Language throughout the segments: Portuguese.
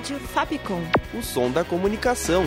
Rádio Fapcom. O som da comunicação.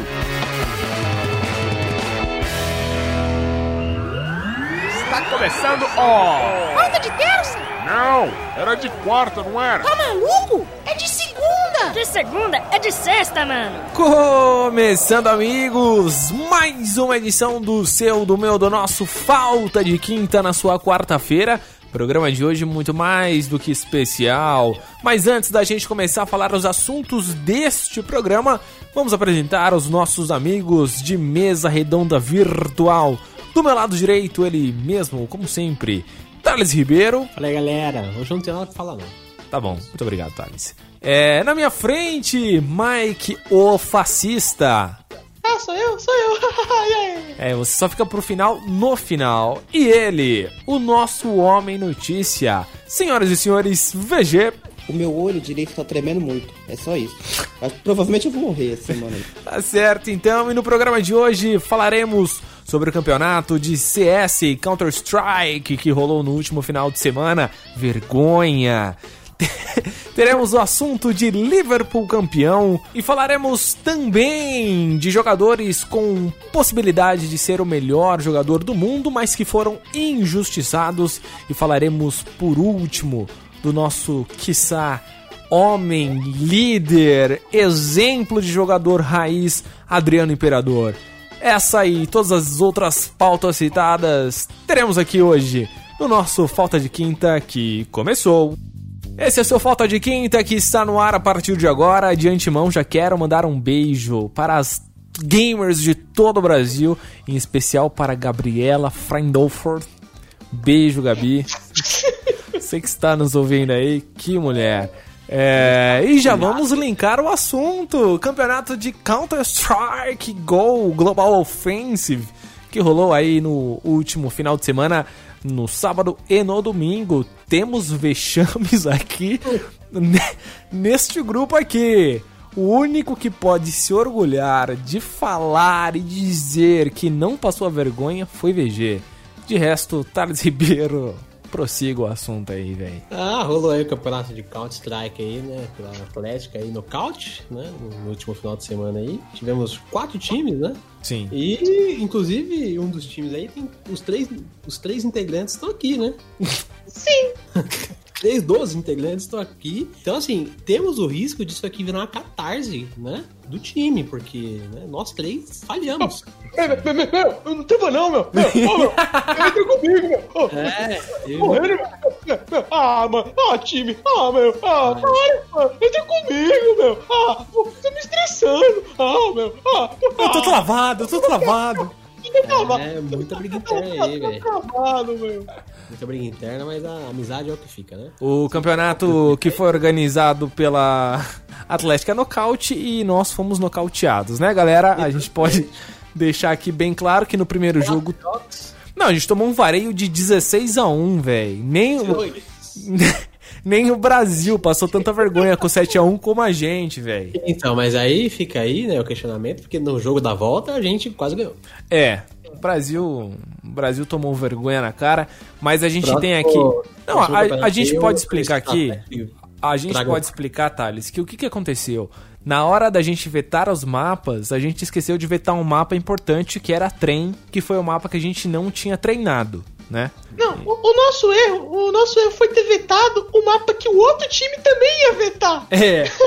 Está começando, ó! Pauta de terça? Não, era de quarta, não era? Tá maluco? É de segunda! De segunda é de sexta, mano. Começando, amigos, mais uma edição do seu, do meu, do nosso Falta de Quinta na sua quarta-feira. Programa de hoje muito mais do que especial. Mas antes da gente começar a falar os assuntos deste programa, vamos apresentar os nossos amigos de mesa redonda virtual. Do meu lado direito, ele mesmo, como sempre, Thales Ribeiro. Fala aí, galera. Hoje não tem nada pra falar, não. Tá bom, muito obrigado, Thales. É, na minha frente, Mike, o fascista. Ah, sou eu, sou eu. É, você só fica pro final no final. E ele, o nosso homem notícia. Senhoras e senhores, VG. O meu olho direito tá tremendo muito. É só isso. Mas provavelmente eu vou morrer essa semana aí. Tá certo, então. E no programa de hoje falaremos sobre o campeonato de CS Counter-Strike que rolou no último final de semana. Vergonha. Teremos o assunto de Liverpool campeão e falaremos também de jogadores com possibilidade de ser o melhor jogador do mundo, mas que foram injustiçados. E falaremos por último do nosso, quiçá, homem, líder, exemplo de jogador raiz, Adriano Imperador. Essa e todas as outras pautas citadas teremos aqui hoje no nosso Falta de Quinta que começou. Esse é o seu Falta de Quinta que está no ar a partir de agora. De antemão, já quero mandar um beijo para as gamers de todo o Brasil, em especial para Gabriela Freindolford. Beijo, Gabi. Você que está nos ouvindo aí, que mulher. É, e já vamos linkar o assunto: Campeonato de Counter-Strike Go Global Offensive, que rolou aí no último final de semana no sábado e no domingo. Temos vexames aqui neste grupo aqui. O único que pode se orgulhar de falar e dizer que não passou a vergonha foi VG. De resto, Thales Ribeiro, prossiga o assunto aí, velho. Ah, rolou aí o campeonato de Counter-Strike aí, né? Pela Atlética aí, nocaute, né? No último final de semana aí. Tivemos quatro times, né? Sim. E, inclusive, um dos times aí tem os três, os três integrantes estão aqui, né? Sim. três dos integrantes estão aqui. Então, assim, temos o risco disso aqui virar uma catarse, né? Do time, porque né, nós três falhamos. Meu, meu, meu, meu, eu não tava não, meu. Meu, meu, entra comigo, meu. Ô, É, eu... Morrendo, meu, meu, meu. Ah, mano. Ah, time. Ah, meu. Ah, para, mano. Entra comigo, meu. Ah, tô me estressando. Ah, meu. Ah, Eu tô travado, eu tô travado. tô travado. É, muita briga interna aí, Tô velho. travado, meu. Muita briga interna, mas a amizade é o que fica, né? O campeonato que foi organizado pela Atlética Nocaute e nós fomos nocauteados, né, galera? A gente pode deixar aqui bem claro que no primeiro jogo. Não, a gente tomou um vareio de 16 a 1 velho. Nem o. Nem o Brasil passou tanta vergonha com 7x1 como a gente, velho. Então, mas aí fica aí, né, o questionamento, porque no jogo da volta a gente quase ganhou. É, o Brasil, o Brasil tomou vergonha na cara, mas a gente tem aqui. Não, a, a gente pode explicar aqui. A gente Traga- pode explicar, Thales, que o que, que aconteceu? Na hora da gente vetar os mapas, a gente esqueceu de vetar um mapa importante que era trem, que foi o mapa que a gente não tinha treinado, né? Não, o, o nosso erro, o nosso erro foi ter vetado o mapa que o outro time também ia vetar. É.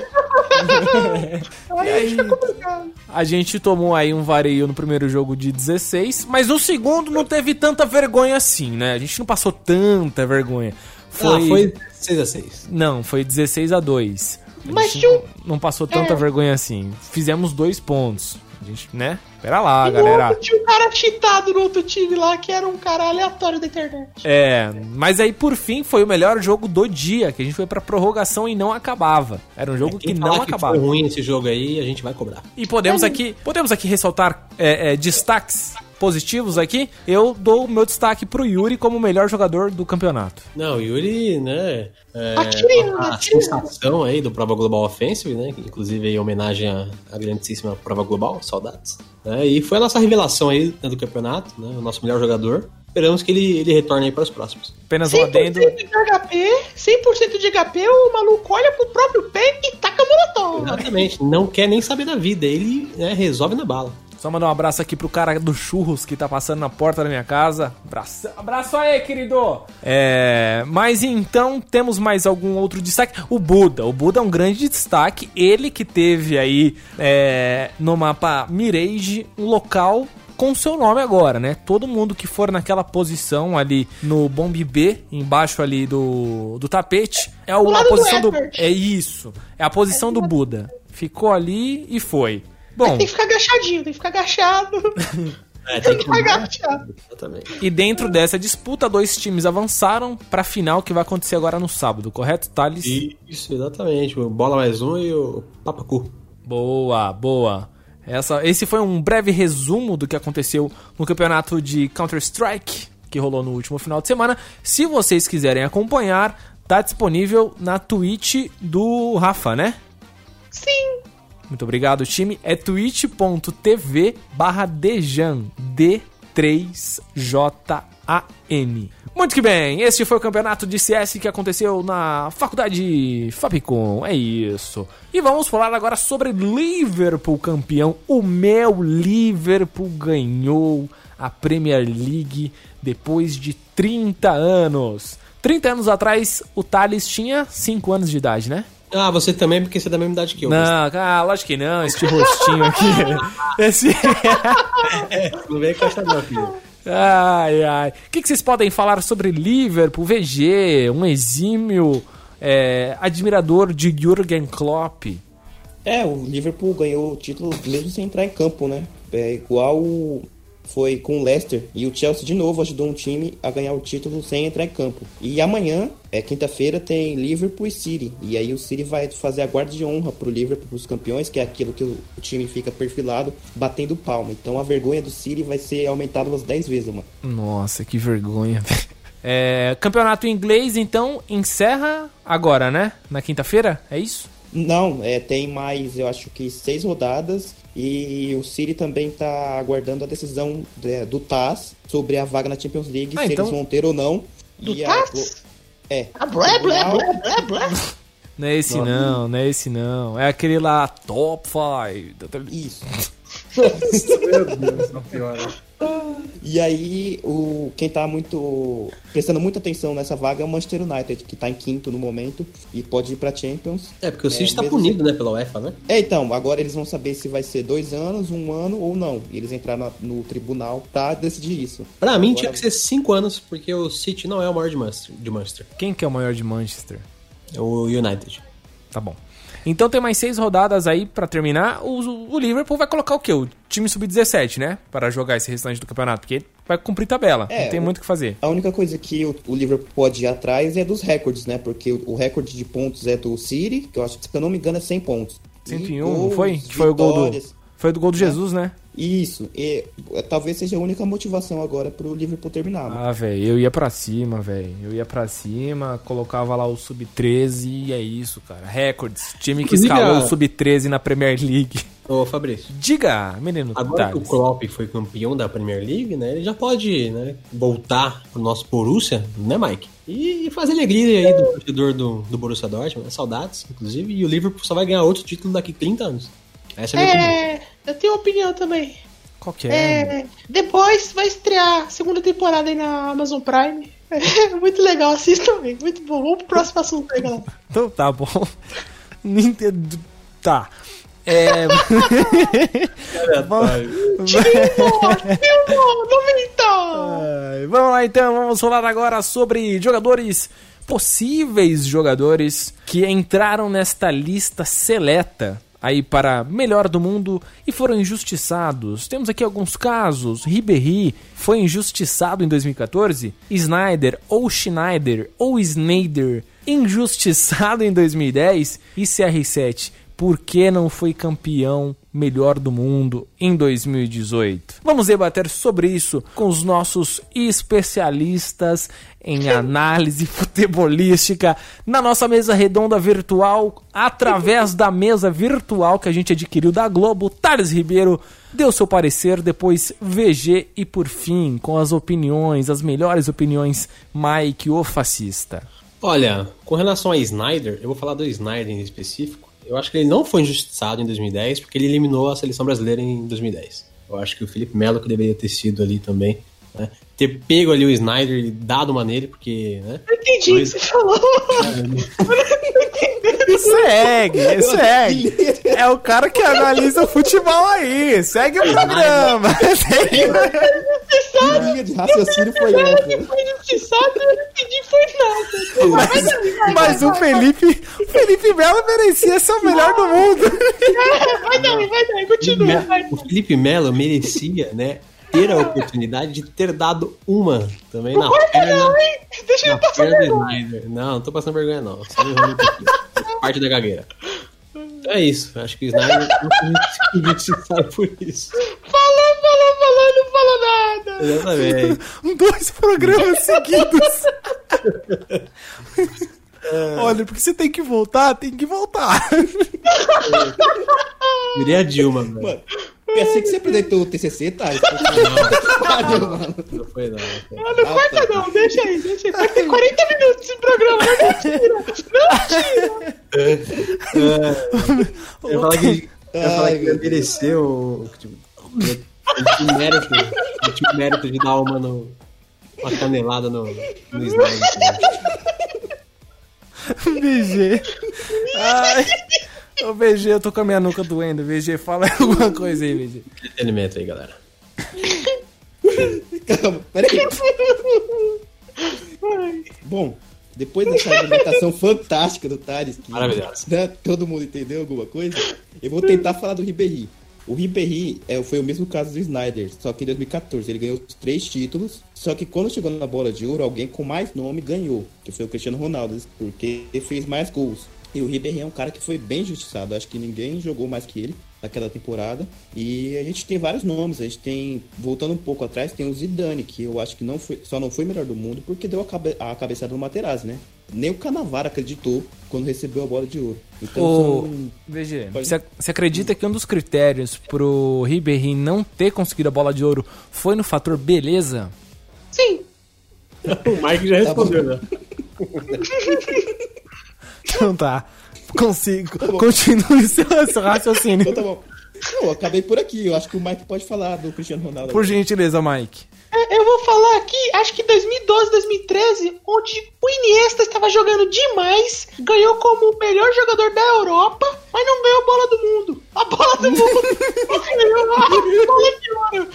Aí, aí? fica complicado. A gente tomou aí um vareio no primeiro jogo de 16, mas no segundo não teve tanta vergonha assim, né? A gente não passou tanta vergonha. Foi, Ah, foi 6x6. Não, foi 16 a 2. A Mas tinha um- não passou tanta É. vergonha assim. Fizemos dois pontos. Gente, né? Pera lá, galera. Outro, tinha um cara cheatado no outro time lá que era um cara aleatório da internet. É, mas aí por fim foi o melhor jogo do dia, que a gente foi pra prorrogação e não acabava. Era um jogo que Quem não que acabava. foi ruim esse jogo aí, a gente vai cobrar. E podemos aqui, podemos aqui ressaltar é, é, destaques positivos aqui. Eu dou o meu destaque pro Yuri como o melhor jogador do campeonato. Não, o Yuri, né? É, a atire. sensação aí do Prova Global Offensive, né? Inclusive em homenagem à, à grandíssima Prova Global, saudades. né, E foi a nossa revelação aí né, do campeonato, né? O nosso melhor jogador. Esperamos que ele, ele retorne aí para os próximos. Apenas um 100% adendo. de HP, 100% de HP, o maluco olha pro próprio pé e taca molotov. Exatamente. Não quer nem saber da vida. Ele né, resolve na bala. Só mandar um abraço aqui pro cara do churros que tá passando na porta da minha casa. Abraço, abraço aí, querido! É, mas então temos mais algum outro destaque? O Buda. O Buda é um grande destaque. Ele que teve aí é, no mapa Mirage um local com seu nome agora, né? Todo mundo que for naquela posição ali no Bomb B, embaixo ali do, do tapete, é o- a do posição do. Effort. É isso. É a posição do Buda. Ficou ali e foi. Bom, Tem que ficar agachadinho, tem que ficar agachado. É, tem que ficar agachado. Exatamente. E dentro dessa disputa, dois times avançaram pra final que vai acontecer agora no sábado, correto, Thales? Isso, exatamente. O Bola mais um e o Papacu. Boa, boa. Essa, esse foi um breve resumo do que aconteceu no campeonato de Counter-Strike que rolou no último final de semana. Se vocês quiserem acompanhar, tá disponível na Twitch do Rafa, né? Muito obrigado, time. É twitch.tv barra Dejan. D3JAN. Muito que bem, este foi o campeonato de CS que aconteceu na faculdade Fapcom. É isso. E vamos falar agora sobre Liverpool campeão. O meu Liverpool ganhou a Premier League depois de 30 anos. 30 anos atrás, o Thales tinha 5 anos de idade, né? Ah, você também, porque você é da mesma idade que eu. Não, ah, lógico que não, este rostinho aqui. Esse. Não vem com essa não, filho. Ai, ai. O que, que vocês podem falar sobre Liverpool, VG, um exímio é, admirador de Jürgen Klopp? É, o Liverpool ganhou o título mesmo sem entrar em campo, né? É igual foi com o Leicester. E o Chelsea de novo ajudou um time a ganhar o título sem entrar em campo. E amanhã, é quinta-feira, tem Liverpool e City. E aí o City vai fazer a guarda de honra pro Liverpool, pros campeões, que é aquilo que o time fica perfilado, batendo palma. Então a vergonha do City vai ser aumentada umas 10 vezes, mano. Nossa, que vergonha. É, campeonato inglês, então, encerra agora, né? Na quinta-feira? É isso? Não, é, tem mais, eu acho que seis rodadas e o City também tá aguardando a decisão é, do TAS sobre a vaga na Champions League, Ah, se então- eles vão ter ou não. Do E a- TAS? É. Ah, blé, blé, blé, blé, blé. Não é esse não, não é esse não. É aquele lá, Top 5. Isso. Meu Deus, não piora. E aí, o, quem tá muito prestando muita atenção nessa vaga é o Manchester United, que tá em quinto no momento e pode ir pra Champions. É, porque o City tá mesmo punido, né, pela UEFA, né? É, então, agora eles vão saber se vai ser dois anos, um ano ou não. E eles entraram no tribunal pra decidir isso. Pra mim Agora- tinha que ser 5 anos, porque o City não é o maior de Manchester. De Manchester. Quem que é o maior de Manchester? É o United. Tá bom. Então tem mais seis rodadas aí pra terminar. O, o Liverpool vai colocar o quê? O time sub-17, né? Para jogar esse restante do campeonato. Porque vai cumprir tabela. É, não tem muito o que fazer. A única coisa que o, o Liverpool pode ir atrás é dos recordes, né? Porque o, o recorde de pontos é do City, que eu acho que, se eu não me engano, é 100 pontos. E 101, não gols, foi? Que foi o gol do. Foi do gol do Jesus, né? Isso. E é, talvez seja a única motivação agora pro Liverpool terminar. né? Ah, velho, eu ia pra cima, velho. Eu ia pra cima, colocava lá o sub-13 e é isso, cara. Records. Time que Inclusive, escalou a- o sub-13 na Premier League. Ô, Fabrício. Diga, menino Agora que o. Klopp foi campeão da Premier League, né? Ele já pode né, voltar pro nosso Borussia, né, Mike? E fazer alegria aí do torcedor do, do Borussia Dortmund, né? Saudades, inclusive. E o Liverpool só vai ganhar outro título daqui 30 anos. Essa é a minha opinião. Eu tenho uma opinião também. Qual que é? É, depois vai estrear a segunda temporada aí na Amazon Prime. É muito legal, assista também. Muito bom. Vamos pro próximo assunto aí, galera. Então tá bom. Nintendo. Tá. É. Vamos lá então, vamos falar agora sobre jogadores, possíveis jogadores que entraram nesta lista seleta aí para melhor do mundo e foram injustiçados. Temos aqui alguns casos. Ribéry foi injustiçado em 2014, Snyder ou Schneider ou Snyder injustiçado em 2010 e CR7 por que não foi campeão melhor do mundo em 2018? Vamos debater sobre isso com os nossos especialistas em análise futebolística na nossa mesa redonda virtual, através da mesa virtual que a gente adquiriu da Globo. Thales Ribeiro deu seu parecer, depois VG e por fim, com as opiniões, as melhores opiniões, Mike, o fascista. Olha, com relação a Snyder, eu vou falar do Snyder em específico. Eu acho que ele não foi injustiçado em 2010 porque ele eliminou a seleção brasileira em 2010. Eu acho que o Felipe Melo que deveria ter sido ali também. Né? Ter pego ali o Snyder e dado uma nele, porque. Né? Eu entendi o que você falou. Segue, segue. É o cara que analisa futebol aí. Segue o programa. Que linha de raciocínio foi essa? Não. Mas, mas o Felipe, o Felipe Melo merecia ser o melhor do mundo. Vai daí, vai daí, continua. O Felipe Melo merecia, né? Ter a oportunidade de ter dado uma também na Corta perna, não, hein? Deixa na eu passar vergonha. Snyder. Não, não tô passando vergonha, não. Só um Parte da gagueira. Então é isso. Acho que o Snyder não foi injustiçado por isso. Falou, Exatamente. Dois programas seguidos. Olha, porque você tem que voltar, tem que voltar. Virei a Dilma, velho. Mano, pensei que você apresentou o TCC, tá? Pariu, mano. Não foi, não. não. Ah, não corta não, deixa aí, deixa aí. Vai ter 40 minutos esse programa, não tira. Não tira. Eu ia falar que, eu ia falar que mereceu o. Tipo, ele tinha mérito, ele tinha o mérito de dar uma, no, uma canelada no, no Snyder. né? VG. Ai. Ô, VG, eu tô com a minha nuca doendo. VG, fala alguma coisa aí, VG. Entretenimento aí, galera. Calma, peraí. Bom, depois dessa argumentação fantástica do Thales, que Maravilhoso. né, todo mundo entendeu alguma coisa, eu vou tentar falar do Ribéry. O Ribéry é, foi o mesmo caso do Snyder, só que em 2014 ele ganhou três títulos, só que quando chegou na bola de ouro, alguém com mais nome ganhou, que foi o Cristiano Ronaldo, porque fez mais gols. E o Ribéry é um cara que foi bem injustiçado, acho que ninguém jogou mais que ele naquela temporada. E a gente tem vários nomes, a gente tem, voltando um pouco atrás, tem o Zidane, que eu acho que não foi, só não foi melhor do mundo porque deu a, cabe, a cabeçada no Materazzi, né? Nem o Canavaro acreditou quando recebeu a bola de ouro. Então, Ô, são- VG, Pode- você você acredita que um dos critérios pro Ribéry não ter conseguido a bola de ouro foi no fator beleza? Sim, O Mike já respondeu, né? Então tá. Consigo. Continue seu, seu raciocínio. Então tá bom. Não, acabei por aqui. Eu acho que o Mike pode falar do Cristiano Ronaldo. Por gentileza, Mike. É, eu vou falar aqui, acho que 2012, 2013, onde o Iniesta estava jogando demais, ganhou como o melhor jogador da Europa, mas não ganhou a bola do mundo. A bola do mundo ganhou a bola de ouro.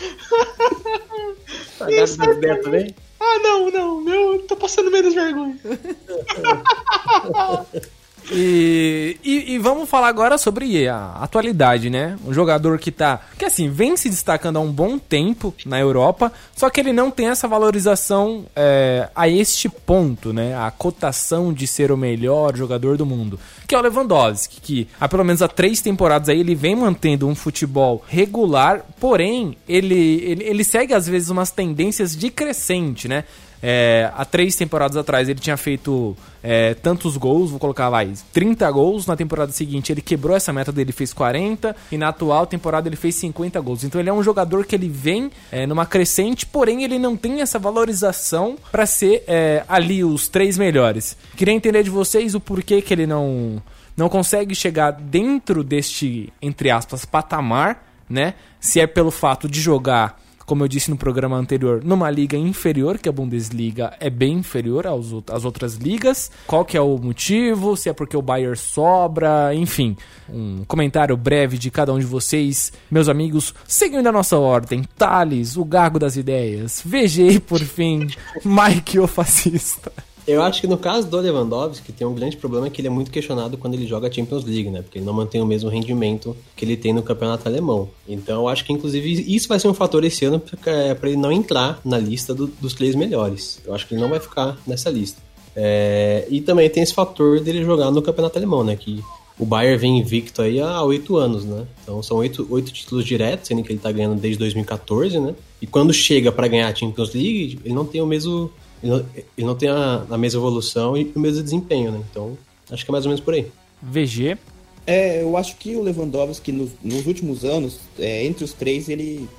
Das ideias também? Ah, não, não, eu tô passando menos vergonha. E, e, e vamos falar agora sobre a atualidade, né? Um jogador que tá. Que assim, vem se destacando há um bom tempo na Europa, só que ele não tem essa valorização é, a este ponto, né? A cotação de ser o melhor jogador do mundo. Que é o Lewandowski, que há pelo menos há três temporadas aí ele vem mantendo um futebol regular, porém, ele, ele, ele segue às vezes umas tendências de crescente, né? É, há três temporadas atrás ele tinha feito é, tantos gols, vou colocar lá, 30 gols. Na temporada seguinte ele quebrou essa meta dele, fez 40. E na atual temporada ele fez 50 gols. Então ele é um jogador que ele vem é, numa crescente, porém ele não tem essa valorização para ser é, ali os três melhores. Queria entender de vocês o porquê que ele não, não consegue chegar dentro deste, entre aspas, patamar, né? Se é pelo fato de jogar como eu disse no programa anterior, numa liga inferior, que a Bundesliga é bem inferior aos, às outras ligas. Qual que é o motivo? Se é porque o Bayern sobra, enfim. Um comentário breve de cada um de vocês, meus amigos, seguindo a nossa ordem. Thales, o gago das ideias. VG, por fim, Mike, o fascista. Eu acho que no caso do Lewandowski tem um grande problema que ele é muito questionado quando ele joga a Champions League, né? Porque ele não mantém o mesmo rendimento que ele tem no campeonato alemão. Então eu acho que inclusive isso vai ser um fator esse ano para ele não entrar na lista do, dos três melhores. Eu acho que ele não vai ficar nessa lista. É, e também tem esse fator dele jogar no campeonato alemão, né? Que o Bayern vem invicto aí há oito anos, né? Então são oito, oito títulos diretos, sendo que ele tá ganhando desde 2014, né? E quando chega para ganhar a Champions League, ele não tem o mesmo. Ele não, ele não tem a, a mesma evolução e o mesmo desempenho, né? Então, acho que é mais ou menos por aí. VG. É, eu acho que o Lewandowski nos, nos últimos anos, é, entre os três, ele,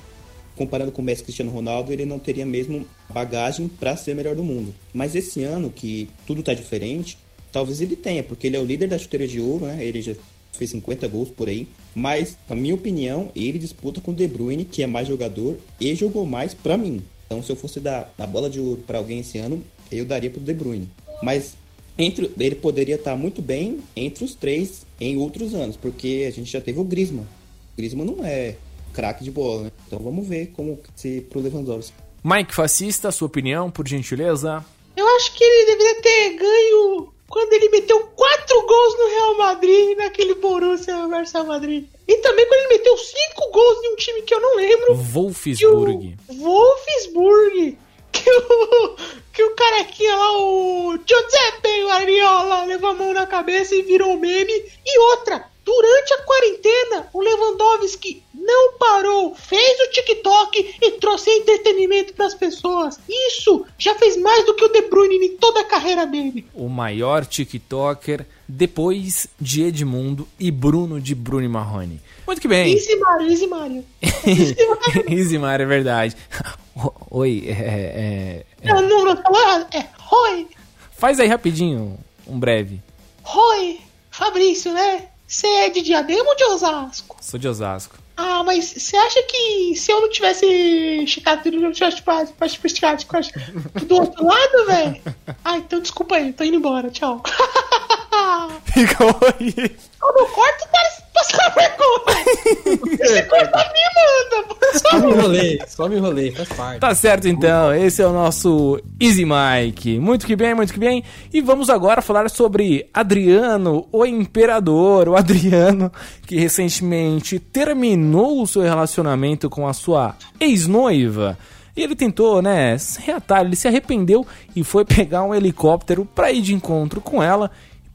comparando com o Messi e Cristiano Ronaldo, ele não teria mesmo bagagem para ser o melhor do mundo. Mas esse ano, que tudo tá diferente, talvez ele tenha, porque ele é o líder da chuteira de ouro, né? Ele já fez 50 gols por aí. Mas, na minha opinião, ele disputa com o De Bruyne, que é mais jogador e jogou mais para mim. Então, se eu fosse dar a bola de ouro para alguém esse ano, eu daria pro De Bruyne. Mas entre, ele poderia estar muito bem entre os três em outros anos, porque a gente já teve o Griezmann. O Griezmann não é craque de bola, né? Então vamos ver como se pro Lewandowski. Mike Fascista, sua opinião, por gentileza? Eu acho que ele deveria ter ganho quando ele meteu quatro gols no Real Madrid, naquele Borussia versus Madrid. E também quando ele meteu cinco gols em um time que eu não lembro. Wolfsburg. Que o Wolfsburg. Que o, que o carequinha lá, o Giuseppe Guardiola, levou a mão na cabeça e virou meme. E outra, durante a quarentena, o Lewandowski não parou, fez o TikTok e trouxe entretenimento para as pessoas. Isso já fez mais do que o De Bruyne em toda a carreira dele. O maior TikToker depois de Edmundo e Bruno de Bruno e Marrone. Muito que bem. Easy Mario, Easy Mario. Easy Mario, é verdade. Oi, é. é, é... Não, não, não errado. É Oi. Faz aí rapidinho, um breve. Oi, Fabrício, né? Você é de Diadema ou de Osasco? Sou de Osasco. Ah, mas você acha que se eu não tivesse checado tudo, não tivesse checado do outro lado, velho? Ah, então desculpa aí, tô indo embora, tchau. Ficou aí. Eu não corto para passar vergonha. Se cortar, me manda, Só me enrolei, só me enrolei, faz parte. Tá certo então, esse é o nosso Easy Mike. Muito que bem, muito que bem. E vamos agora falar sobre Adriano, o Imperador. O Adriano, que recentemente terminou o seu relacionamento com a sua ex-noiva. E ele tentou, né, se reatar, ele se arrependeu e foi pegar um helicóptero pra ir de encontro com ela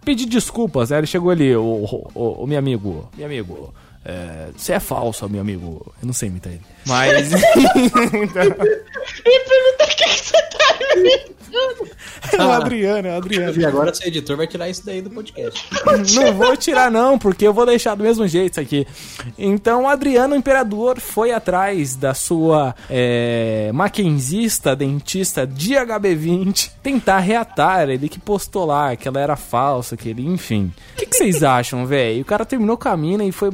pedir desculpas. Aí ele chegou ali, o, o, o, o meu amigo, meu amigo, é, você é falso, meu amigo. Eu não sei imitar ele. Mas. então... E pergunta quem você tá imitando. É o Adriano, é o Adriano. E agora seu editor vai tirar isso daí do podcast. Não vou tirar, não, porque eu vou deixar do mesmo jeito isso aqui. Então, o Adriano Imperador foi atrás da sua é, maquenzista, dentista de HB20, tentar reatar. Ele que postou lá que ela era falsa, que ele, enfim. O que, que vocês acham, velho? O cara terminou com a mina e foi,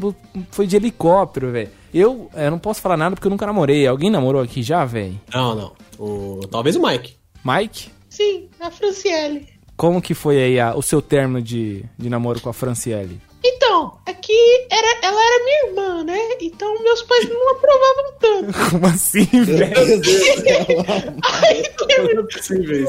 foi de helicóptero, velho. Eu, eu não posso falar nada porque eu nunca namorei. Alguém namorou aqui já, velho? Não, não. O, talvez o Mike. Mike? Sim, a Franciele. Como que foi aí a, o seu término de, de namoro com a Franciele? Então, aqui era, ela era minha irmã, né? Então meus pais não aprovavam tanto. Como assim, velho? Aí teve...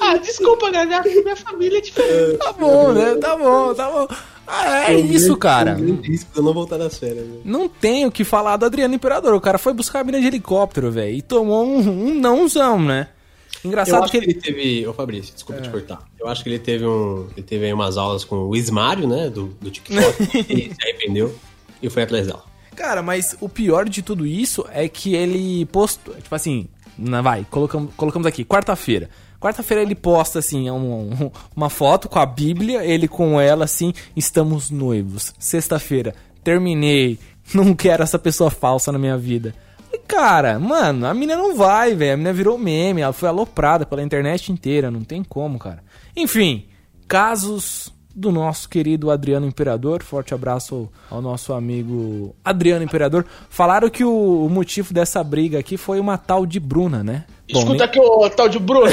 Ah, desculpa, galera, minha família é diferente. Tá bom, né? Tá bom, tá bom. Ah, é isso, cara. Risco de eu não voltar nas férias. Viu? Não tem o que falar do Adriano Imperador. O cara foi buscar a mina de helicóptero, velho. E tomou um, um nãozão, né? Engraçado eu acho que que ele teve. Ô Fabrício, desculpa te cortar. Eu acho que ele teve um. Ele teve aí umas aulas com o Ismário, né? Do, do TikTok. e se arrependeu e foi atrás dela. Cara, mas o pior de tudo isso é que ele postou. Tipo assim, vai, colocamos, colocamos aqui, quarta-feira. Quarta-feira ele posta assim um- um- uma foto com a Bíblia, ele com ela assim, estamos noivos. Sexta-feira, terminei, não quero essa pessoa falsa na minha vida. Cara, mano, a mina não vai, velho. A mina virou meme, ela foi aloprada pela internet inteira, não tem como, cara. Enfim, casos do nosso querido Adriano Imperador. Forte abraço ao nosso amigo Adriano Imperador. Falaram que o, motivo dessa briga aqui foi uma tal de Bruna, né? Bom, Escuta aqui, ô tal de Bruno.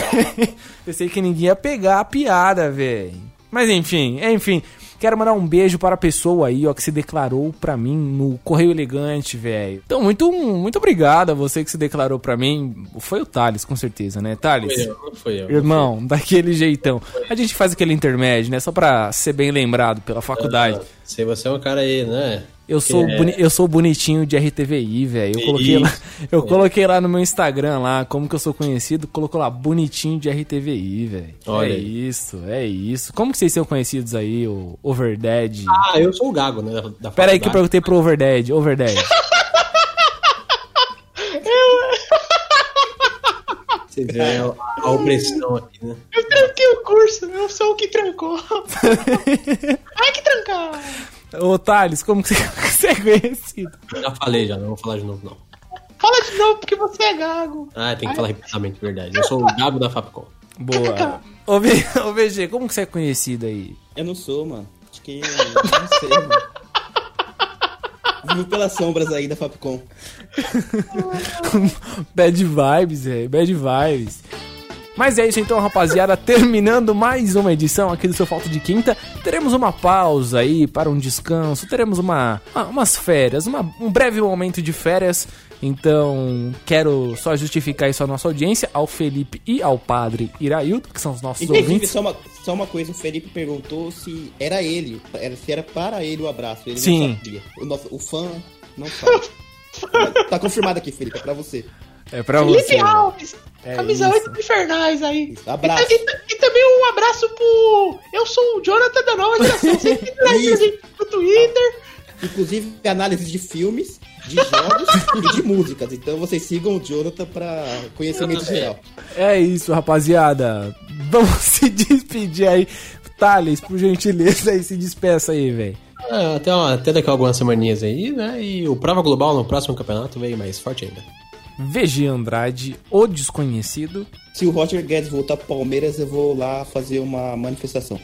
Pensei que ninguém ia pegar a piada, velho. Mas enfim, enfim. Quero mandar um beijo para a pessoa aí, ó, que se declarou pra mim no Correio Elegante, velho. Então, muito, muito obrigado a você que se declarou pra mim. Foi o Thales, com certeza, né? Thales? Foi eu, não foi eu. Irmão, daquele jeitão. A gente faz aquele intermédio, né? Só pra ser bem lembrado pela faculdade. Ah, Se você é um cara aí, né? Eu sou, É. boni- eu sou bonitinho de RTVI, velho. Eu coloquei lá, eu coloquei lá no meu Instagram lá, como que eu sou conhecido, colocou lá bonitinho de RTVI, velho. Olha É aí. isso, é isso. Como que vocês são conhecidos aí, o Overdead? Ah, eu sou o Gago, né? Da, da Pera aí que eu perguntei pro Overdead, Overdead. Você vê a, a opressão aqui, né? Eu tranquei o curso, eu sou o que trancou. Ai, que trancar. Ô Thales, como que você, é conhecido? Já falei, já, não vou falar de novo, não. Fala de novo, porque você é gago. Ah, tem que falar repetidamente, verdade. Eu sou o Gago da Fapcom. Boa. Ô, V- ô VG, como que você é conhecido aí? Eu não sou, mano. Acho que. eu Não sei, mano. Vivo pelas sombras aí da Fapcom. Bad vibes, é, bad vibes. Mas é isso então, rapaziada. Terminando mais uma edição aqui do Seu Falta de Quinta. Teremos uma pausa aí para um descanso. Teremos uma, uma- umas férias, uma- um breve momento de férias. Então, quero só justificar isso à nossa audiência, ao Felipe e ao padre Iraildo, que são os nossos Inclusive, ouvintes. só uma, só uma coisa, o Felipe perguntou se era ele, era, se era para ele o abraço. Ele Sim. não sabia. O, nosso, o fã não sabe. tá confirmado aqui, Felipe, é pra você. É pra Felipe você. Alves, É camisa isso. 8 infernais aí. Isso, abraço. E, e- e também um abraço pro. Eu sou o Jonathan da nova geração. Sempre traz a gente no Twitter. Inclusive, análise de filmes, de jogos e de músicas. Então vocês sigam o Jonathan pra conhecimento geral. É isso, rapaziada. Vamos se despedir aí. Thales, por gentileza, aí se despeça aí, velho. É, até, uma- até daqui a algumas semaninhas aí, né? E o Prova Global no próximo campeonato veio mais forte ainda. VG Andrade, o desconhecido. Se o Roger Guedes voltar pro Palmeiras, eu vou lá fazer uma manifestação.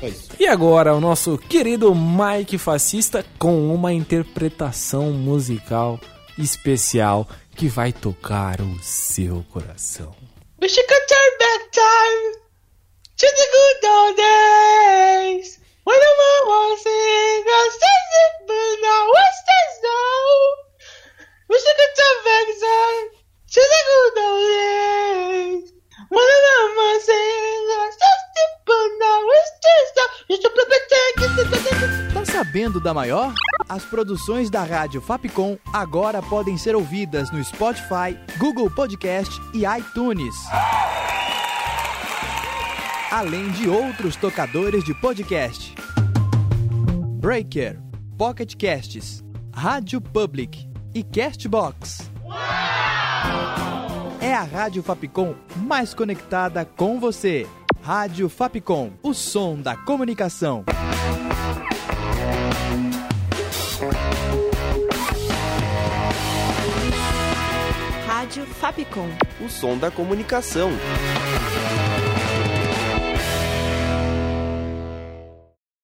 Só isso. E agora, o nosso querido Mike Fascista com uma interpretação musical especial que vai tocar o seu coração. Wish you could turn back time to the good old days. When the mom was sing a it, but now what's this now? You should play the Tá sabendo da maior? As produções da Rádio Fapcom agora podem ser ouvidas no Spotify, Google Podcast e iTunes. Além de outros tocadores de podcast. Breaker, Pocket Casts, Rádio Public e Castbox. É a Rádio Fapcom mais conectada com você. Rádio Fapcom, o som da comunicação. Rádio Fapcom. O som da comunicação.